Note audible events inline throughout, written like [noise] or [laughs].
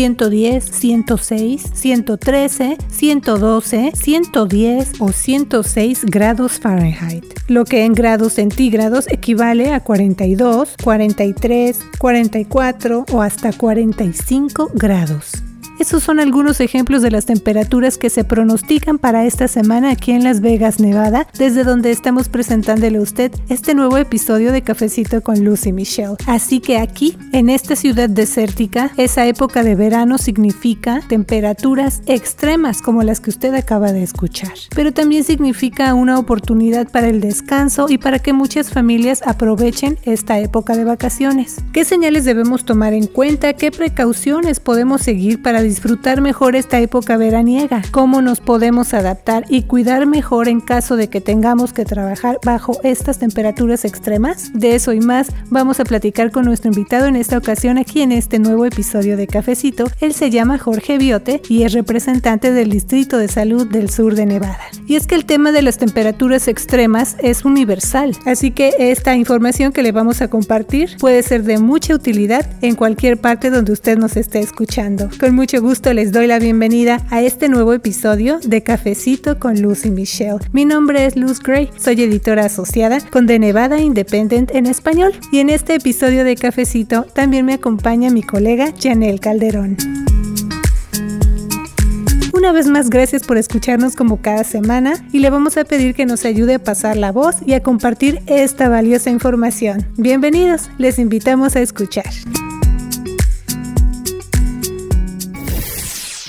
110, 106, 113, 112, 110 o 106 grados Fahrenheit, lo que en grados centígrados equivale a 42, 43, 44 o hasta 45 grados. Esos son algunos ejemplos de las temperaturas que se pronostican para esta semana aquí en Las Vegas, Nevada, desde donde estamos presentándole a usted este nuevo episodio de Cafecito con Lucy Michelle. Así que aquí, en esta ciudad desértica, esa época de verano significa temperaturas extremas como las que usted acaba de escuchar. Pero también significa una oportunidad para el descanso y para que muchas familias aprovechen esta época de vacaciones. ¿Qué señales debemos tomar en cuenta? ¿Qué precauciones podemos seguir para disfrutar mejor esta época veraniega, cómo nos podemos adaptar y cuidar mejor en caso de que tengamos que trabajar bajo estas temperaturas extremas. De eso y más vamos a platicar con nuestro invitado en esta ocasión aquí en este nuevo episodio de Cafecito. Él se llama Jorge Biote y es representante del Distrito de Salud del Sur de Nevada. Y es que el tema de las temperaturas extremas es universal, así que esta información que le vamos a compartir puede ser de mucha utilidad en cualquier parte donde usted nos esté escuchando. Con mucho gusto les doy la bienvenida a este nuevo episodio de Cafecito con Lucy Michelle. Mi nombre es Luz Gray, soy editora asociada con The Nevada Independent en español y en este episodio de Cafecito también me acompaña mi colega Janelle Calderón. Una vez más, gracias por escucharnos como cada semana y le vamos a pedir que nos ayude a pasar la voz y a compartir esta valiosa información. Bienvenidos, les invitamos a escuchar.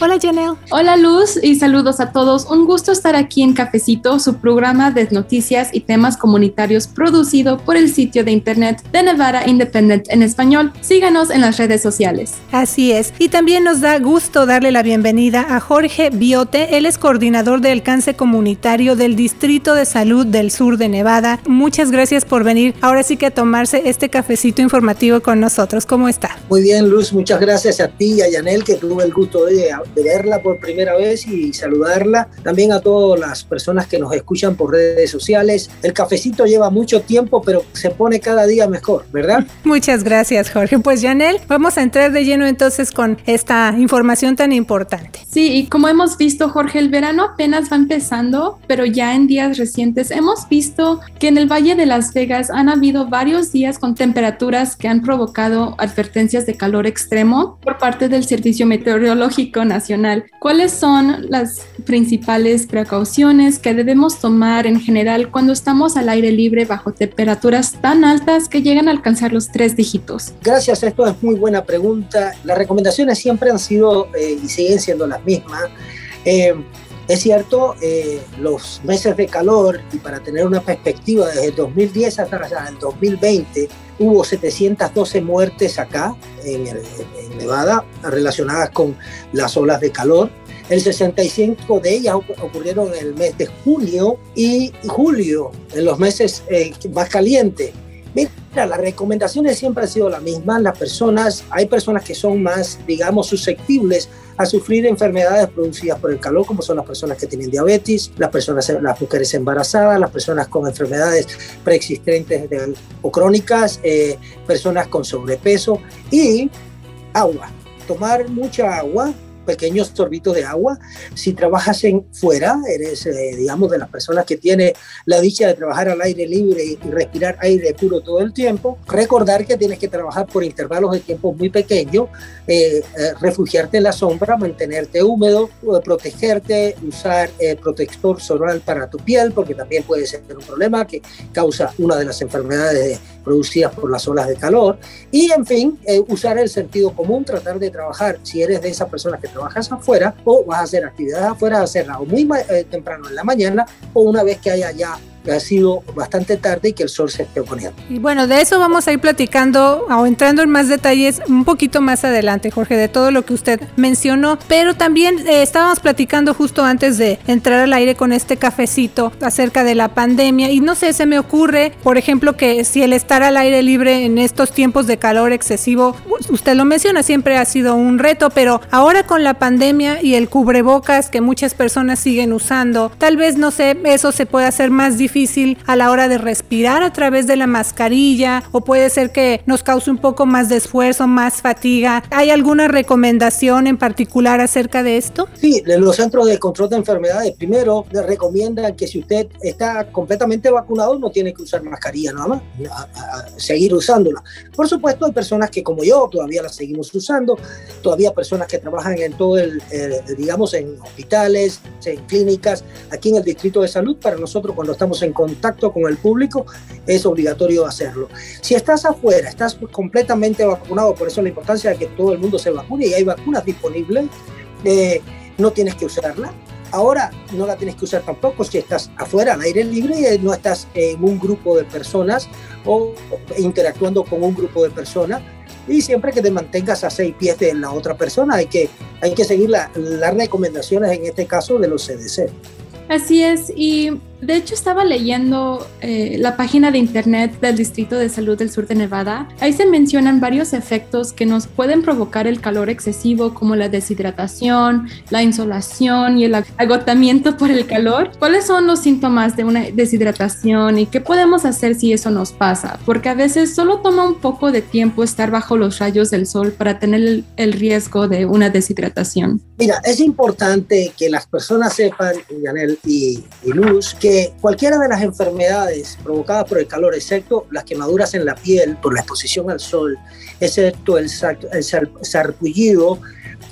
Hola Janelle. Hola Luz y saludos a todos. Un gusto estar aquí en Cafecito, su programa de noticias y temas comunitarios producido por el sitio de internet de Nevada Independent en español. Síganos en las redes sociales. Así es. Y también nos da gusto darle la bienvenida a Jorge Biote. Él es coordinador de alcance comunitario del Distrito de Salud del Sur de Nevada. Muchas gracias por venir. Ahora sí que a tomarse este cafecito informativo con nosotros. ¿Cómo está? Muy bien, Luz. Muchas gracias a ti y a Yanel que tuve el gusto de de verla por primera vez y saludarla. También a todas las personas que nos escuchan por redes sociales. El cafecito lleva mucho tiempo, pero se pone cada día mejor, ¿verdad? [laughs] Muchas gracias, Jorge. Pues, Janel, vamos a entrar de lleno entonces con esta información tan importante. Sí, y como hemos visto, Jorge, el verano apenas va empezando, pero ya en días recientes hemos visto que en el Valle de Las Vegas han habido varios días con temperaturas que han provocado advertencias de calor extremo por parte del Servicio Meteorológico Nacional ¿Cuáles son las principales precauciones que debemos tomar en general cuando estamos al aire libre bajo temperaturas tan altas que llegan a alcanzar los tres dígitos? Gracias, esto es muy buena pregunta. Las recomendaciones siempre han sido eh, y siguen siendo las mismas. Eh, es cierto, eh, los meses de calor, y para tener una perspectiva, desde el 2010 hasta el 2020 hubo 712 muertes acá en, Nevada relacionadas con las olas de calor. El 65 de ellas ocurrieron en el mes de junio y julio, en los meses eh, más calientes. Mira, las recomendaciones siempre han sido las mismas. Las personas, hay personas que son más, digamos, susceptibles a sufrir enfermedades producidas por el calor, como son las personas que tienen diabetes, las personas, las mujeres embarazadas, las personas con enfermedades preexistentes o crónicas, eh, personas con sobrepeso y agua. Tomar mucha agua, pequeños sorbitos de agua. Si trabajas en fuera, eres, eh, digamos, de las personas que tiene la dicha de trabajar al aire libre y, respirar aire puro todo el tiempo, recordar que tienes que trabajar por intervalos de tiempo muy pequeños, eh, eh, refugiarte en la sombra, mantenerte húmedo, protegerte, usar protector solar para tu piel, porque también puede ser un problema que causa una de las enfermedades producidas por las olas de calor. Y, en fin, usar el sentido común, tratar de trabajar, si eres de esas personas que trabajas afuera o vas a hacer actividades afuera, hacerla o muy eh, temprano en la mañana o una vez que haya ya ha sido bastante tarde y que el sol se esté poniendo. Y bueno, de eso vamos a ir platicando o entrando en más detalles un poquito más adelante, Jorge, de todo lo que usted mencionó. Pero también eh, estábamos platicando justo antes de entrar al aire con este cafecito acerca de la pandemia. Y no sé, se me ocurre, por ejemplo, que si el estar al aire libre en estos tiempos de calor excesivo, usted lo menciona, siempre ha sido un reto, pero ahora con la pandemia y el cubrebocas que muchas personas siguen usando, tal vez, no sé, eso se puede hacer más difícil a la hora de respirar a través de la mascarilla o puede ser que nos cause un poco más de esfuerzo, más fatiga. ¿Hay alguna recomendación en particular acerca de esto? Sí, los centros de control de enfermedades primero le recomiendan que si usted está completamente vacunado no tiene que usar mascarilla nada más, seguir usándola. Por supuesto hay personas que como yo todavía la seguimos usando, todavía personas que trabajan en todo el, digamos, en hospitales, en clínicas, aquí en el Distrito de Salud, para nosotros cuando estamos en contacto con el público es obligatorio hacerlo. Si estás afuera, estás completamente vacunado, por eso la importancia de que todo el mundo se vacune y hay vacunas disponibles, eh, no tienes que usarla. Ahora no la tienes que usar tampoco si estás afuera al aire libre y no estás en un grupo de personas o interactuando con un grupo de personas y siempre que te mantengas a seis pies de la otra persona hay que, hay que seguir las recomendaciones en este caso de los CDC. Así es, y de hecho, estaba leyendo eh, la página de internet del Distrito de Salud del Sur de Nevada. Ahí se mencionan varios efectos que nos pueden provocar el calor excesivo, como la deshidratación, la insolación y el agotamiento [laughs] por el calor. ¿Cuáles son los síntomas de una deshidratación y qué podemos hacer si eso nos pasa? Porque a veces solo toma un poco de tiempo estar bajo los rayos del sol para tener el, riesgo de una deshidratación. Mira, es importante que las personas sepan, Yanel y, y Luz, que cualquiera de las enfermedades provocadas por el calor, excepto las quemaduras en la piel por la exposición al sol, excepto el, el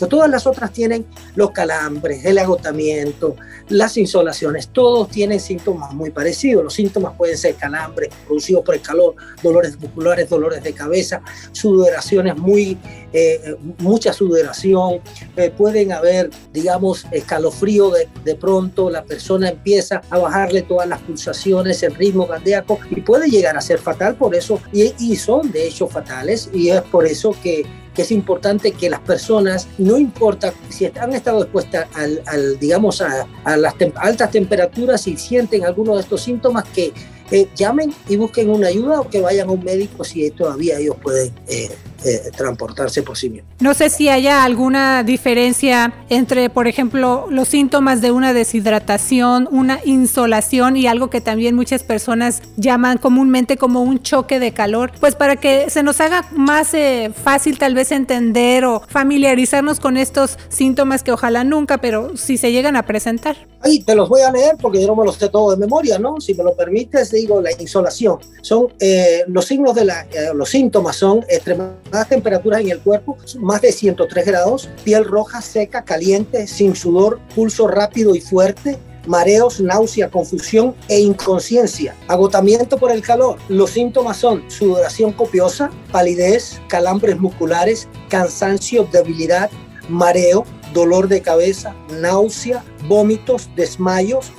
todas las otras tienen los calambres, el agotamiento, las insolaciones, todos tienen síntomas muy parecidos. Los síntomas pueden ser calambres producidos por el calor, dolores musculares, dolores de cabeza, sudoraciones muy, eh, mucha sudoración, eh, pueden haber, digamos, escalofrío de, pronto, la persona empieza a bajarle todas las pulsaciones, el ritmo cardíaco y puede llegar a ser fatal por eso y son de hecho fatales y es por eso que es importante que las personas, no importa si han estado expuestas al, digamos, a, las altas temperaturas y sienten alguno de estos síntomas, que eh, llamen y busquen una ayuda o que vayan a un médico si todavía ellos pueden eh, eh, transportarse por sí mismo. No sé si haya alguna diferencia entre, por ejemplo, los síntomas de una deshidratación, una insolación y algo que también muchas personas llaman comúnmente como un choque de calor, pues para que se nos haga más eh, fácil tal vez entender o familiarizarnos con estos síntomas que ojalá nunca, pero si se llegan a presentar. Ahí te los voy a leer porque yo no me los sé todo de memoria, ¿no? Si me lo permites, digo la insolación. Son eh, los signos de la, los síntomas son extremadamente las temperaturas en el cuerpo, más de 103 grados, piel roja, seca, caliente, sin sudor, pulso rápido y fuerte, mareos, náusea, confusión e inconsciencia, agotamiento por el calor. Los síntomas son sudoración copiosa, palidez, calambres musculares, cansancio, debilidad, mareo, dolor de cabeza, náusea, vómitos, desmayos.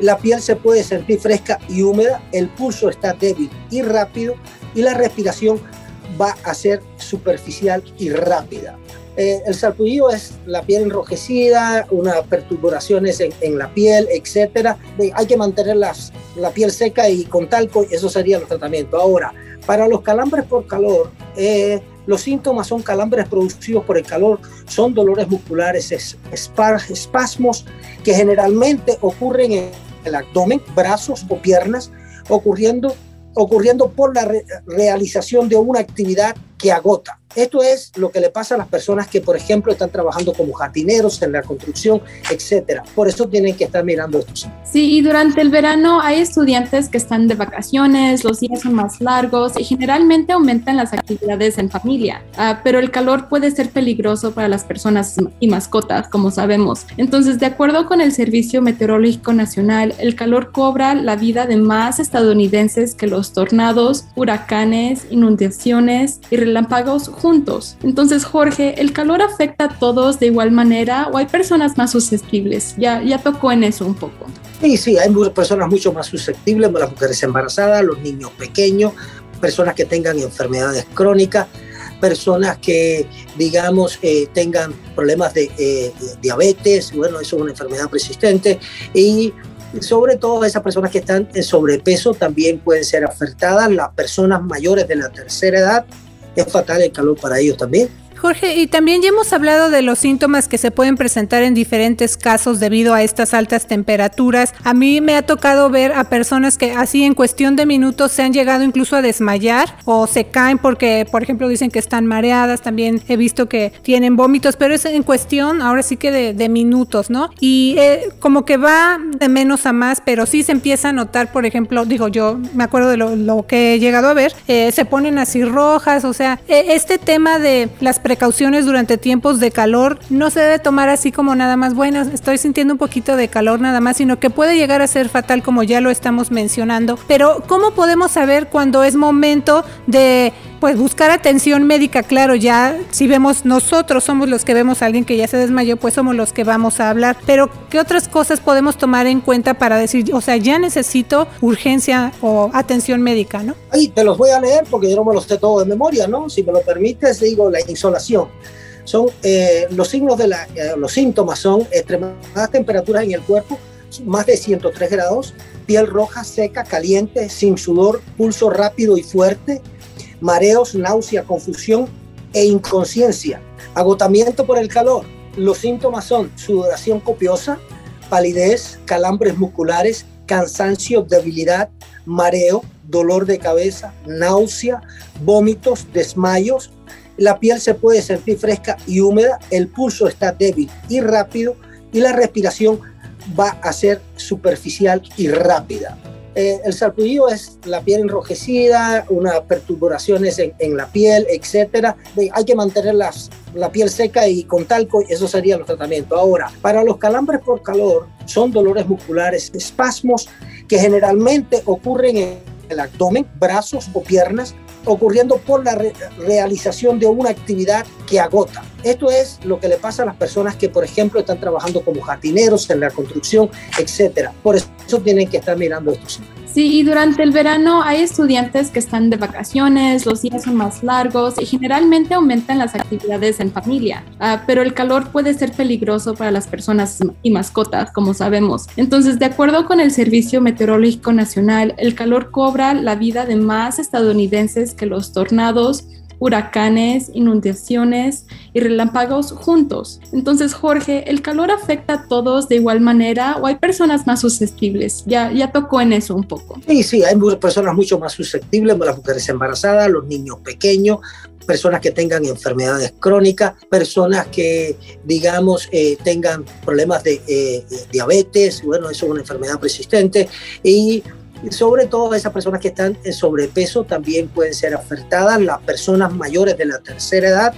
La piel se puede sentir fresca y húmeda, el pulso está débil y rápido y la respiración va a ser superficial y rápida. Eh, el sarpullido es la piel enrojecida, unas perturbaciones en, la piel, etc. hay que mantener la piel seca y con talco, eso sería el tratamiento. Ahora, para los calambres por calor, eh, los síntomas son calambres producidos por el calor, son dolores musculares, espasmos que generalmente ocurren en el abdomen, brazos o piernas, ocurriendo ocurriendo por la realización de una actividad que agota. Esto es lo que le pasa a las personas que, por ejemplo, están trabajando como jardineros en la construcción, etcétera. Por eso tienen que estar mirando esto. Sí, y durante el verano hay estudiantes que están de vacaciones, los días son más largos y generalmente aumentan las actividades en familia. Ah, pero el calor puede ser peligroso para las personas y mascotas, como sabemos. Entonces, de acuerdo con el Servicio Meteorológico Nacional, el calor cobra la vida de más estadounidenses que los tornados, huracanes, inundaciones y relámpagos. Entonces, Jorge, ¿el calor afecta a todos de igual manera o hay personas más susceptibles? Ya, ya tocó en eso un poco. Sí, sí, hay personas mucho más susceptibles, las mujeres embarazadas, los niños pequeños, personas que tengan enfermedades crónicas, personas que, digamos, eh, tengan problemas de eh, diabetes, bueno, eso es una enfermedad persistente, y sobre todo esas personas que están en sobrepeso también pueden ser afectadas, las personas mayores de la tercera edad es fatal el calor para ellos también. Jorge, y también ya hemos hablado de los síntomas que se pueden presentar en diferentes casos debido a estas altas temperaturas. A mí me ha tocado ver a personas que así en cuestión de minutos se han llegado incluso a desmayar o se caen porque, por ejemplo, dicen que están mareadas. También he visto que tienen vómitos, pero es en cuestión ahora sí que de, minutos, ¿no? Y eh, como que va de menos a más, pero sí se empieza a notar, por ejemplo, digo yo, me acuerdo de lo, que he llegado a ver, eh, se ponen así rojas, o sea, e, este tema de las precauciones durante tiempos de calor no se debe tomar así como nada más, bueno, estoy sintiendo un poquito de calor nada más, sino que puede llegar a ser fatal como ya lo estamos mencionando. Pero ¿cómo podemos saber cuando es momento de pues buscar atención médica, claro, ya si vemos nosotros somos los que vemos a alguien que ya se desmayó, pues somos los que vamos a hablar. Pero ¿qué otras cosas podemos tomar en cuenta para decir, o sea, ya necesito urgencia o atención médica, ¿no? Ahí te los voy a leer porque yo no me los sé todo de memoria, ¿no? Si me lo permites, digo la insolación. Son eh, los signos de la, eh, los síntomas son extremadas temperaturas en el cuerpo, más de 103 grados, piel roja, seca, caliente, sin sudor, pulso rápido y fuerte, mareos, náusea, confusión e inconsciencia, agotamiento por el calor. Los síntomas son sudoración copiosa, palidez, calambres musculares, cansancio, debilidad, mareo, dolor de cabeza, náusea, vómitos, desmayos. La piel se puede sentir fresca y húmeda, el pulso está débil y rápido y la respiración va a ser superficial y rápida. Eh, el sarpullido es la piel enrojecida, unas perturbaciones en, la piel, etc. Hay que mantener la piel seca y con talco, eso sería el tratamiento. Ahora, para los calambres por calor, son dolores musculares, espasmos que generalmente ocurren en el abdomen, brazos o piernas, ocurriendo por la realización de una actividad que agota. Esto es lo que le pasa a las personas que, por ejemplo, están trabajando como jardineros en la construcción, etcétera. Por eso tienen que estar mirando estos Sí, y durante el verano hay estudiantes que están de vacaciones, los días son más largos y generalmente aumentan las actividades en familia, ah, pero el calor puede ser peligroso para las personas y mascotas, como sabemos. Entonces, de acuerdo con el Servicio Meteorológico Nacional, el calor cobra la vida de más estadounidenses que los tornados, huracanes, inundaciones y relámpagos juntos. Entonces, Jorge, ¿el calor afecta a todos de igual manera o hay personas más susceptibles? Ya, ya tocó en eso un poco. Sí, sí, hay personas mucho más susceptibles, las mujeres embarazadas, los niños pequeños, personas que tengan enfermedades crónicas, personas que, digamos, eh, tengan problemas de eh, diabetes, bueno, eso es una enfermedad persistente, y sobre todo esas personas que están en sobrepeso también pueden ser afectadas, las personas mayores de la tercera edad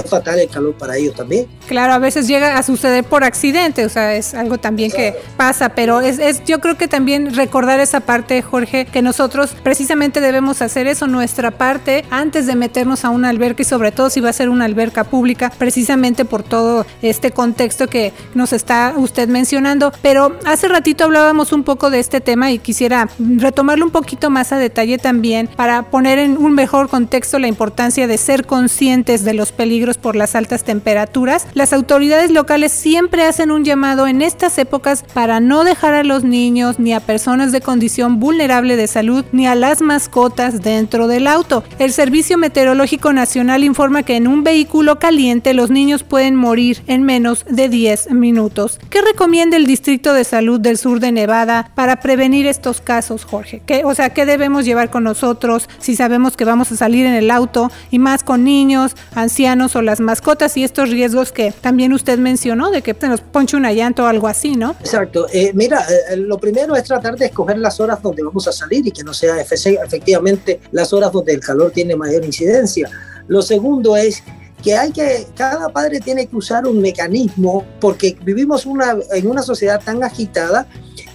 es fatal el calor para ellos también. Claro, a veces llega a suceder por accidente, o sea, es algo también que pasa, pero es, es, yo creo que también recordar esa parte, Jorge, que nosotros precisamente debemos hacer eso, nuestra parte, antes de meternos a una alberca y sobre todo si va a ser una alberca pública, precisamente por todo este contexto que nos está usted mencionando. Pero hace ratito hablábamos un poco de este tema y quisiera retomarlo un poquito más a detalle también para poner en un mejor contexto la importancia de ser conscientes de los peligros por las altas temperaturas, las autoridades locales siempre hacen un llamado en estas épocas para no dejar a los niños ni a personas de condición vulnerable de salud ni a las mascotas dentro del auto. El Servicio Meteorológico Nacional informa que en un vehículo caliente los niños pueden morir en menos de 10 minutos. ¿Qué recomienda el Distrito de Salud del Sur de Nevada para prevenir estos casos, Jorge? ¿Qué, o sea, ¿qué debemos llevar con nosotros si sabemos que vamos a salir en el auto y más con niños, ancianos o las mascotas y estos riesgos que también usted mencionó de que se nos ponche una llanta o algo así, ¿no? Exacto. Eh, mira, eh, eh, lo primero es tratar de escoger las horas donde vamos a salir y que no sea efectivamente las horas donde el calor tiene mayor incidencia. Lo segundo es que hay que, cada padre tiene que usar un mecanismo porque vivimos una, en una sociedad tan agitada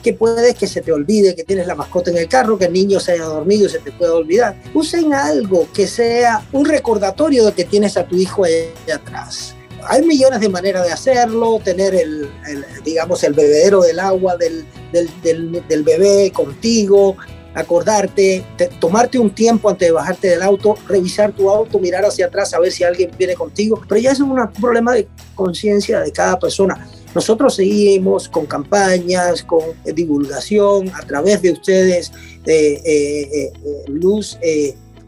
que puede que se te olvide que tienes la mascota en el carro, que el niño se haya dormido y se te puede olvidar. Usen algo que sea un recordatorio de que tienes a tu hijo ahí atrás. Hay millones de maneras de hacerlo, tener el, digamos, el bebedero del agua del, del, bebé contigo, acordarte, tomarte un tiempo antes de bajarte del auto, revisar tu auto, mirar hacia atrás, a ver si alguien viene contigo. Pero ya es un problema de conciencia de cada persona. Nosotros seguimos con campañas, con divulgación a través de ustedes, de eh, eh, Luz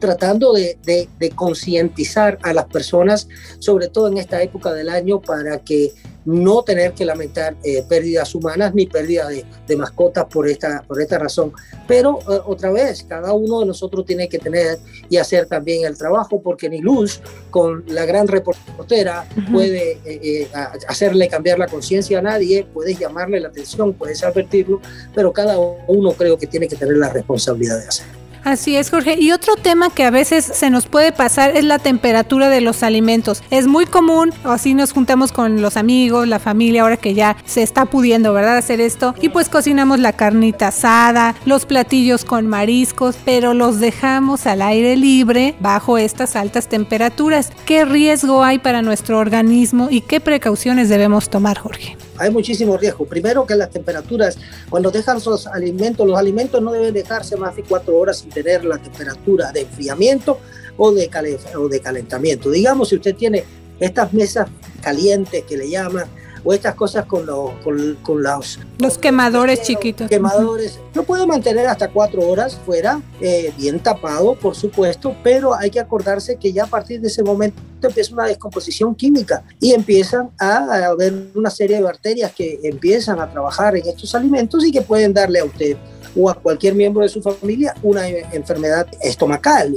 tratando de, de concientizar a las personas, sobre todo en esta época del año, para que no tener que lamentar eh, pérdidas humanas ni pérdida de, mascotas por esta, por esta razón. Pero eh, otra vez, cada uno de nosotros tiene que tener y hacer también el trabajo, porque ni Luz, con la gran reportera, puede eh, hacerle cambiar la conciencia a nadie, puedes llamarle la atención, puedes advertirlo, pero cada uno creo que tiene que tener la responsabilidad de hacerlo. Así es, Jorge. Y otro tema que a veces se nos puede pasar es la temperatura de los alimentos. Es muy común, así nos juntamos con los amigos, la familia, ahora que ya se está pudiendo, ¿verdad?, hacer esto. Y pues cocinamos la carnita asada, los platillos con mariscos, pero los dejamos al aire libre bajo estas altas temperaturas. ¿Qué riesgo hay para nuestro organismo y qué precauciones debemos tomar, Jorge? Hay muchísimo riesgo. Primero que las temperaturas, cuando dejan los alimentos, los alimentos no deben dejarse más de cuatro horas sin tener la temperatura de enfriamiento o de, o de calentamiento. Digamos, si usted tiene estas mesas calientes que le llaman, o estas cosas con, los con, con los... Los quemadores chiquitos. Quemadores. Lo puede mantener hasta cuatro horas fuera, eh, bien tapado, por supuesto, pero hay que acordarse que ya a partir de ese momento empieza una descomposición química y empiezan a haber una serie de bacterias que empiezan a trabajar en estos alimentos y que pueden darle a usted o a cualquier miembro de su familia una enfermedad estomacal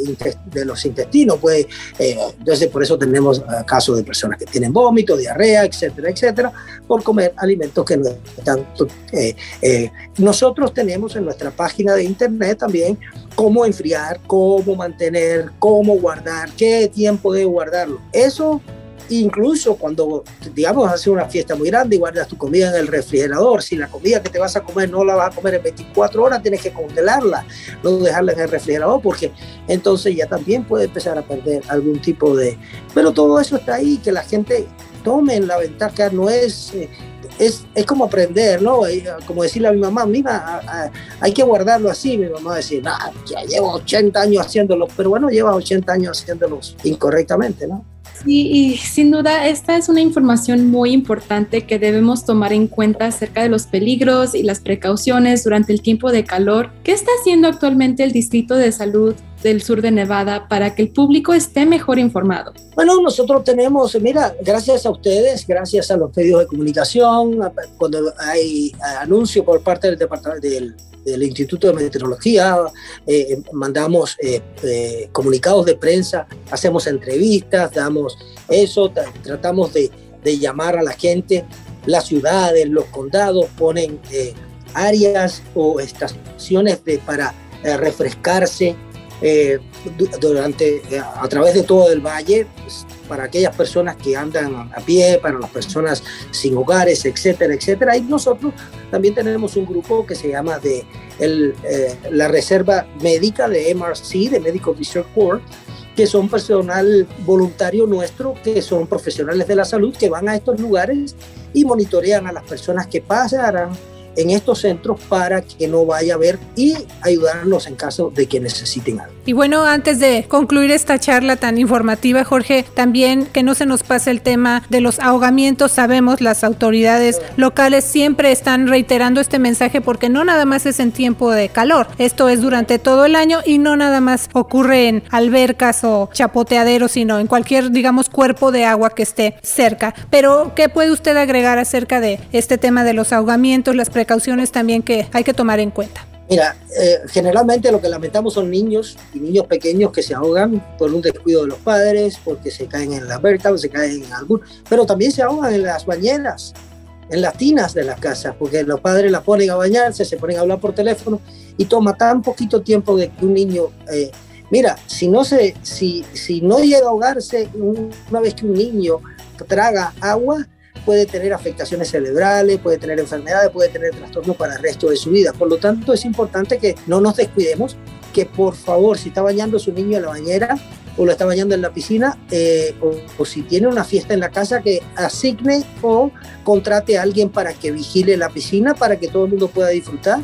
de los intestinos. Puede, eh, entonces, por eso tenemos eh, casos de personas que tienen vómito, diarrea, etcétera, etcétera, por comer alimentos que no están. Eh, nosotros tenemos en nuestra página de internet también cómo enfriar, cómo mantener, cómo guardar, qué tiempo de guardarlo. Eso Incluso cuando, digamos, haces una fiesta muy grande y guardas tu comida en el refrigerador, si la comida que te vas a comer no la vas a comer en 24 horas, tienes que congelarla, no dejarla en el refrigerador, porque entonces ya también puede empezar a perder algún tipo de... Pero todo eso está ahí, que la gente tome en la ventaja, no es... Eh, es, es, como aprender, ¿no? Como decirle a mi mamá, mira, hay que guardarlo así. Mi mamá decir, ah, ya llevo 80 años haciéndolo, pero bueno, lleva 80 años haciéndolos incorrectamente, ¿no? Sí, y sin duda esta es una información muy importante que debemos tomar en cuenta acerca de los peligros y las precauciones durante el tiempo de calor. ¿Qué está haciendo actualmente el Distrito de Salud del sur de Nevada para que el público esté mejor informado? Bueno, nosotros tenemos, mira, gracias a ustedes, gracias a los medios de comunicación, cuando hay anuncio por parte del departamento del Instituto de Meteorología, eh, mandamos eh, eh, comunicados de prensa, hacemos entrevistas, damos eso, tratamos de, de, llamar a la gente, las ciudades, los condados ponen áreas o estaciones de, para refrescarse durante, a través de todo el valle, pues, para aquellas personas que andan a pie, para las personas sin hogares, etcétera, etcétera. Y nosotros también tenemos un grupo que se llama de el, eh, la Reserva Médica de MRC, de Medical Research Corps, que son personal voluntario nuestro, que son profesionales de la salud, que van a estos lugares y monitorean a las personas que pasarán en estos centros para que no vaya a haber y ayudarnos en caso de que necesiten algo. Y bueno, antes de concluir esta charla tan informativa, Jorge, también que no se nos pase el tema de los ahogamientos. Sabemos, las autoridades locales siempre están reiterando este mensaje porque no nada más es en tiempo de calor, esto es durante todo el año y no nada más ocurre en albercas o chapoteaderos, sino en cualquier, digamos, cuerpo de agua que esté cerca. Pero, ¿qué puede usted agregar acerca de este tema de los ahogamientos, las precauciones también que hay que tomar en cuenta? Mira, eh, generalmente lo que lamentamos son niños y niños pequeños que se ahogan por un descuido de los padres, porque se caen en la verta o se caen en algún, pero también se ahogan en las bañeras, en las tinas de las casas, porque los padres la ponen a bañarse, se ponen a hablar por teléfono y toma tan poquito tiempo de que un niño, eh, mira, si no se, si, si no llega a ahogarse una vez que un niño traga agua, puede tener afectaciones cerebrales, puede tener enfermedades, puede tener trastornos para el resto de su vida. Por lo tanto, es importante que no nos descuidemos, que por favor, si está bañando su niño en la bañera o lo está bañando en la piscina, eh, o, si tiene una fiesta en la casa, que asigne o contrate a alguien para que vigile la piscina, para que todo el mundo pueda disfrutar.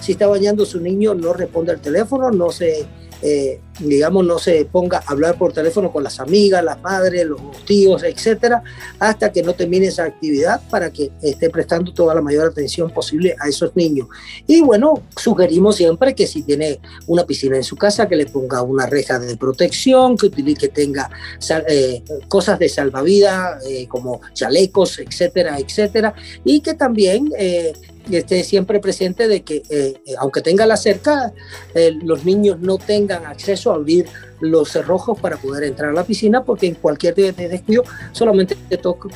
Si está bañando su niño, no responda al teléfono, no se eh, digamos, no se ponga a hablar por teléfono con las amigas, las madres, los tíos, etcétera, hasta que no termine esa actividad para que esté prestando toda la mayor atención posible a esos niños. Y bueno, sugerimos siempre que si tiene una piscina en su casa, que le ponga una reja de protección, que, utilice, que tenga eh, cosas de salvavidas eh, como chalecos, etcétera, etcétera, y que también eh, esté siempre presente de que, eh, eh, aunque tenga la cerca, eh, los niños no tengan acceso a abrir los cerrojos para poder entrar a la piscina, porque en cualquier descuido solamente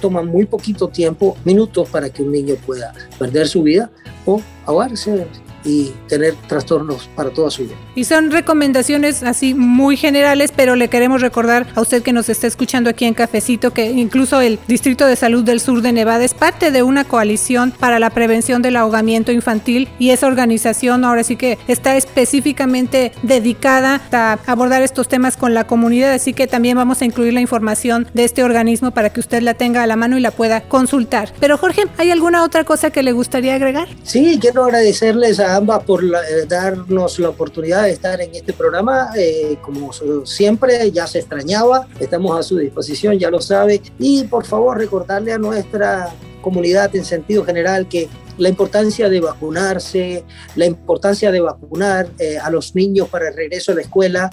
toma muy poquito tiempo, minutos, para que un niño pueda perder su vida o ahogarse y tener trastornos para toda su vida. Y son recomendaciones así muy generales, pero le queremos recordar a usted que nos está escuchando aquí en Cafecito que incluso el Distrito de Salud del Sur de Nevada es parte de una coalición para la prevención del ahogamiento infantil y esa organización ahora sí que está específicamente dedicada a abordar estos temas con la comunidad, así que también vamos a incluir la información de este organismo para que usted la tenga a la mano y la pueda consultar. Pero Jorge, ¿hay alguna otra cosa que le gustaría agregar? Sí, quiero agradecerles a ambas por eh, darnos la oportunidad de estar en este programa. Eh, como siempre, ya se extrañaba, estamos a su disposición, ya lo sabe. Y por favor, recordarle a nuestra comunidad en sentido general que la importancia de vacunarse, la importancia de vacunar eh, a los niños para el regreso a la escuela.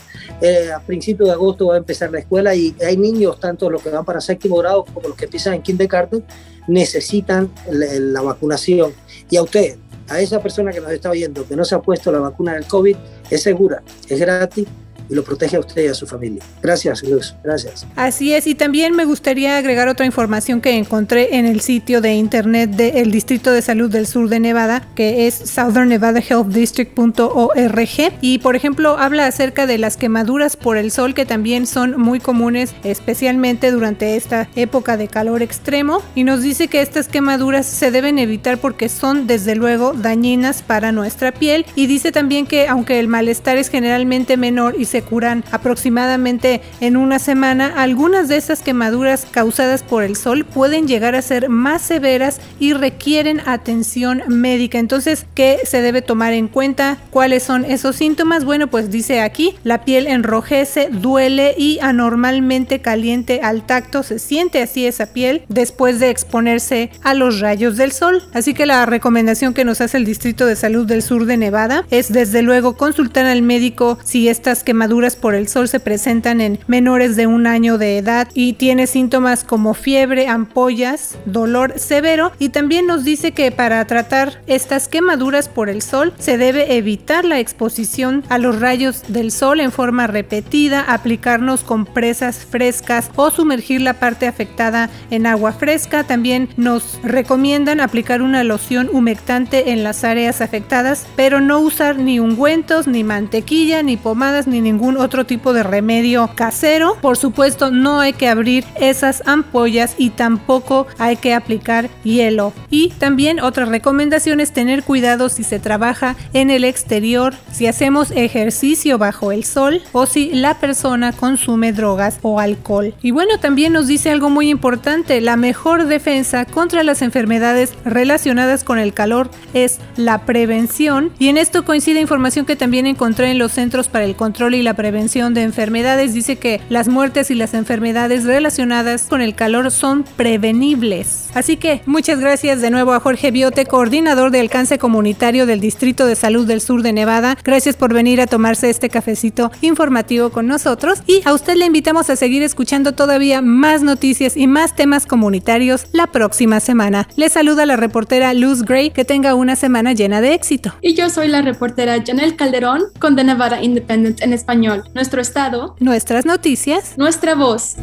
a principios de agosto va a empezar la escuela y hay niños, tanto los que van para séptimo grado como los que empiezan en kindergarten, necesitan la, la vacunación. Y a usted, a esa persona que nos está oyendo, que no se ha puesto la vacuna del COVID, es segura, es gratis y lo protege a usted y a su familia. Gracias, Luz. Gracias. Así es. Y también me gustaría agregar otra información que encontré en el sitio de internet del Distrito de Salud del Sur de Nevada, que es southernevadahealthdistrict.org. Y, por ejemplo, habla acerca de las quemaduras por el sol, que también son muy comunes, especialmente durante esta época de calor extremo. Y nos dice que estas quemaduras se deben evitar porque son, desde luego, dañinas para nuestra piel. Y dice también que, aunque el malestar es generalmente menor y se curan aproximadamente en una semana, algunas de esas quemaduras causadas por el sol pueden llegar a ser más severas y requieren atención médica. Entonces, ¿qué se debe tomar en cuenta? ¿Cuáles son esos síntomas? Bueno, pues dice aquí, la piel enrojece, duele y anormalmente caliente al tacto. Se siente así esa piel después de exponerse a los rayos del sol. Así que la recomendación que nos hace el Distrito de Salud del Sur de Nevada es desde luego consultar al médico si estas quemaduras por el sol se presentan en menores de un año de edad y tiene síntomas como fiebre, ampollas, dolor severo y también nos dice que para tratar estas quemaduras por el sol se debe evitar la exposición a los rayos del sol en forma repetida, aplicarnos compresas frescas o sumergir la parte afectada en agua fresca. También nos recomiendan aplicar una loción humectante en las áreas afectadas, pero no usar ni ungüentos, ni mantequilla, ni pomadas, ni ningún ningún otro tipo de remedio casero. Por supuesto, no hay que abrir esas ampollas y tampoco hay que aplicar hielo. Y también otra recomendación es tener cuidado si se trabaja en el exterior, si hacemos ejercicio bajo el sol o si la persona consume drogas o alcohol. Y bueno, también nos dice algo muy importante, la mejor defensa contra las enfermedades relacionadas con el calor es la prevención. Y en esto coincide información que también encontré en los Centros para el Control y la prevención de enfermedades dice que las muertes y las enfermedades relacionadas con el calor son prevenibles. Así que muchas gracias de nuevo a Jorge Biote, coordinador de alcance comunitario del Distrito de Salud del Sur de Nevada. Gracias por venir a tomarse este cafecito informativo con nosotros y a usted le invitamos a seguir escuchando todavía más noticias y más temas comunitarios la próxima semana. Le saluda la reportera Luz Gray, que tenga una semana llena de éxito. Y yo soy la reportera Janelle Calderón con The Nevada Independent en español nuestro estado, nuestras noticias, nuestra voz.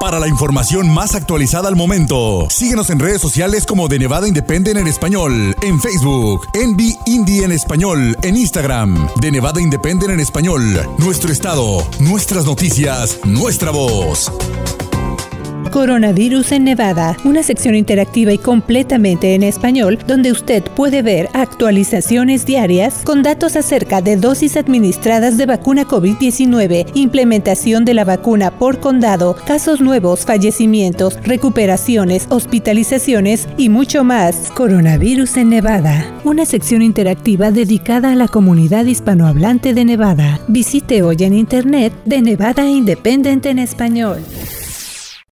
Para la información más actualizada al momento, síguenos en redes sociales como de Nevada Independent en español, en Facebook, Envy Indie en español, en Instagram, de Nevada Independent en español, nuestro estado, nuestras noticias, nuestra voz. Coronavirus en Nevada, una sección interactiva y completamente en español donde usted puede ver actualizaciones diarias con datos acerca de dosis administradas de vacuna COVID-19, implementación de la vacuna por condado, casos nuevos, fallecimientos, recuperaciones, hospitalizaciones y mucho más. Coronavirus en Nevada, una sección interactiva dedicada a la comunidad hispanohablante de Nevada. Visite hoy en internet de Nevada Independent en español.